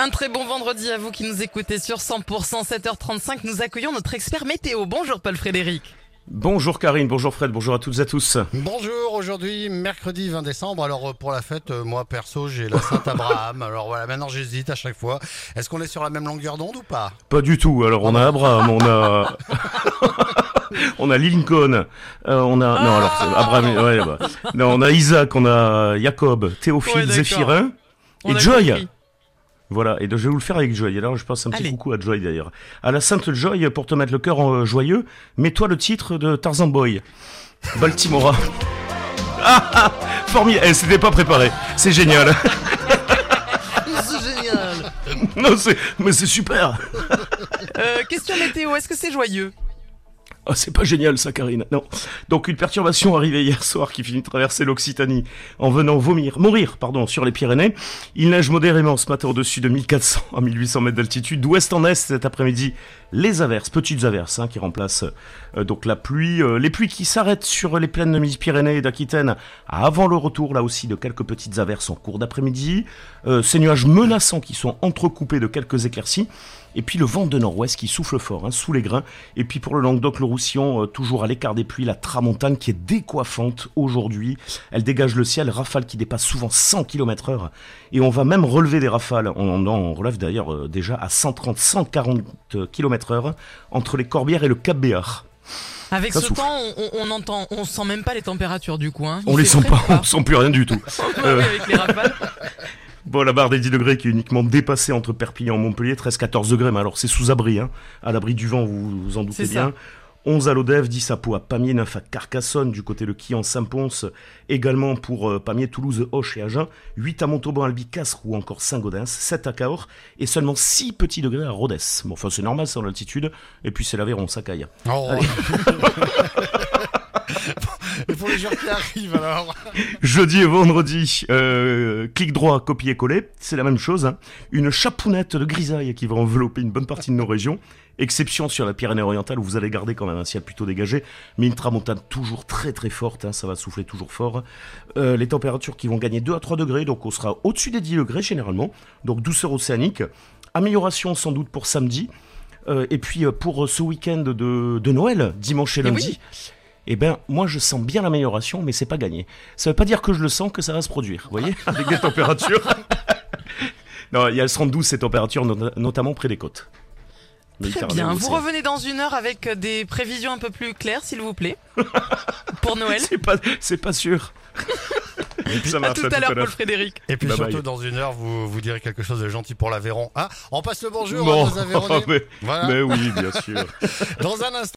Un très bon vendredi à vous qui nous écoutez sur 100%, 7h35. Nous accueillons notre expert météo. Bonjour Paul Frédéric. Bonjour Karine, bonjour Fred, bonjour à toutes et à tous. Bonjour, aujourd'hui mercredi 20 décembre. Alors euh, pour la fête, euh, moi perso j'ai la Sainte Abraham. Alors voilà, maintenant j'hésite à chaque fois. Est-ce qu'on est sur la même longueur d'onde ou pas? Pas du tout. Alors on a Abraham, on a on a Lincoln, euh, on a non alors c'est Abraham, ouais, bah. non on a Isaac, on a Jacob, Théophile, Ouais. Zéphirin et Joy. compris. Voilà, et donc, je vais vous le faire avec Joy. Alors je passe un petit Allez. coucou à Joy d'ailleurs. À la Sainte Joy pour te mettre le cœur en, euh, joyeux, mets-toi le titre de Tarzan Boy. Baltimora. Ah, ah, formidable. Eh, c'était pas préparé. C'est génial. C'est génial. non, c'est mais c'est super. Euh, question météo, est-ce que c'est joyeux? Oh, c'est pas génial ça, Karine. Non. Donc une perturbation arrivée hier soir qui finit de traverser l'Occitanie en venant vomir, mourir, pardon, sur les Pyrénées. Il neige modérément ce matin au-dessus de 1400 à 1800 mètres d'altitude. D'ouest en est cet après-midi, les averses, petites averses, hein, qui remplacent euh, donc la pluie. euh, les pluies qui s'arrêtent sur les plaines de Midi-Pyrénées et d'Aquitaine avant le retour là aussi de quelques petites averses en cours d'après-midi. Euh, ces nuages menaçants qui sont entrecoupés de quelques éclaircies. Et puis le vent de nord-ouest qui souffle fort, hein, sous les grains. Et puis pour le Languedoc, le Roussillon, euh, toujours à l'écart des pluies, la tramontane qui est décoiffante aujourd'hui. Elle dégage le ciel, rafales qui dépassent souvent 100 km heure. Et on va même relever des rafales. On, on relève d'ailleurs déjà à 130, 140 km heure entre les Corbières et le Cap Béar. Avec Ça ce souffle. temps, on, on entend, on sent même pas les températures du coup. Hein. Il On les sent pas, ou on sent plus rien du tout. Oui, avec les rafales. Bon, la barre des 10 degrés qui est uniquement dépassée entre Perpignan et Montpellier, 13-14 degrés, mais alors c'est sous abri, hein, à l'abri du vent, vous vous en doutez ça. Bien. 11 à Lodève, 10 à Pau, à Pamiers, 9 à Carcassonne, du côté de Quillan, Saint-Pons, également pour euh, Pamiers, Toulouse, Auch et Agen, 8 à Montauban, Albi, Castres ou encore Saint-Gaudens, 7 à Cahors et seulement 6 petits degrés à Rodez. Bon, enfin c'est normal, c'est en altitude, et puis c'est l'Aveyron, ça caille. Oh. Et pour les jours qui arrivent alors Jeudi et vendredi, euh, clic droit, copier-coller, c'est la même chose. hein. Une chapounette de grisaille qui va envelopper une bonne partie de nos régions. Exception sur la Pyrénées-Orientale où vous allez garder quand même un ciel plutôt dégagé, mais une tramontane toujours très très forte, hein, ça va souffler toujours fort. Euh, les températures qui vont gagner 2 à 3 degrés, donc on sera au-dessus des 10 degrés généralement, donc douceur océanique. Amélioration sans doute pour samedi. Euh, et puis euh, pour ce week-end de, de Noël, dimanche et Eh lundi, oui. Eh ben, moi, je sens bien l'amélioration, mais c'est pas gagné. Ça veut pas dire que je le sens que ça va se produire, vous voyez, avec des températures. non, il y a- elles seront douces ces températures, not- notamment près des côtes. Très bien. Vous revenez dans une heure avec des prévisions un peu plus claires, s'il vous plaît. Pour Noël. C'est pas, c'est pas sûr. ça À tout à l'heure, Paul Frédéric. Et puis Bye surtout bye. dans une heure, vous, vous direz quelque chose de gentil pour l'Aveyron. Ah, on passe le bonjour Bon, à nos Aveyronnais. mais, Voilà. mais oui, bien sûr. Dans un instant.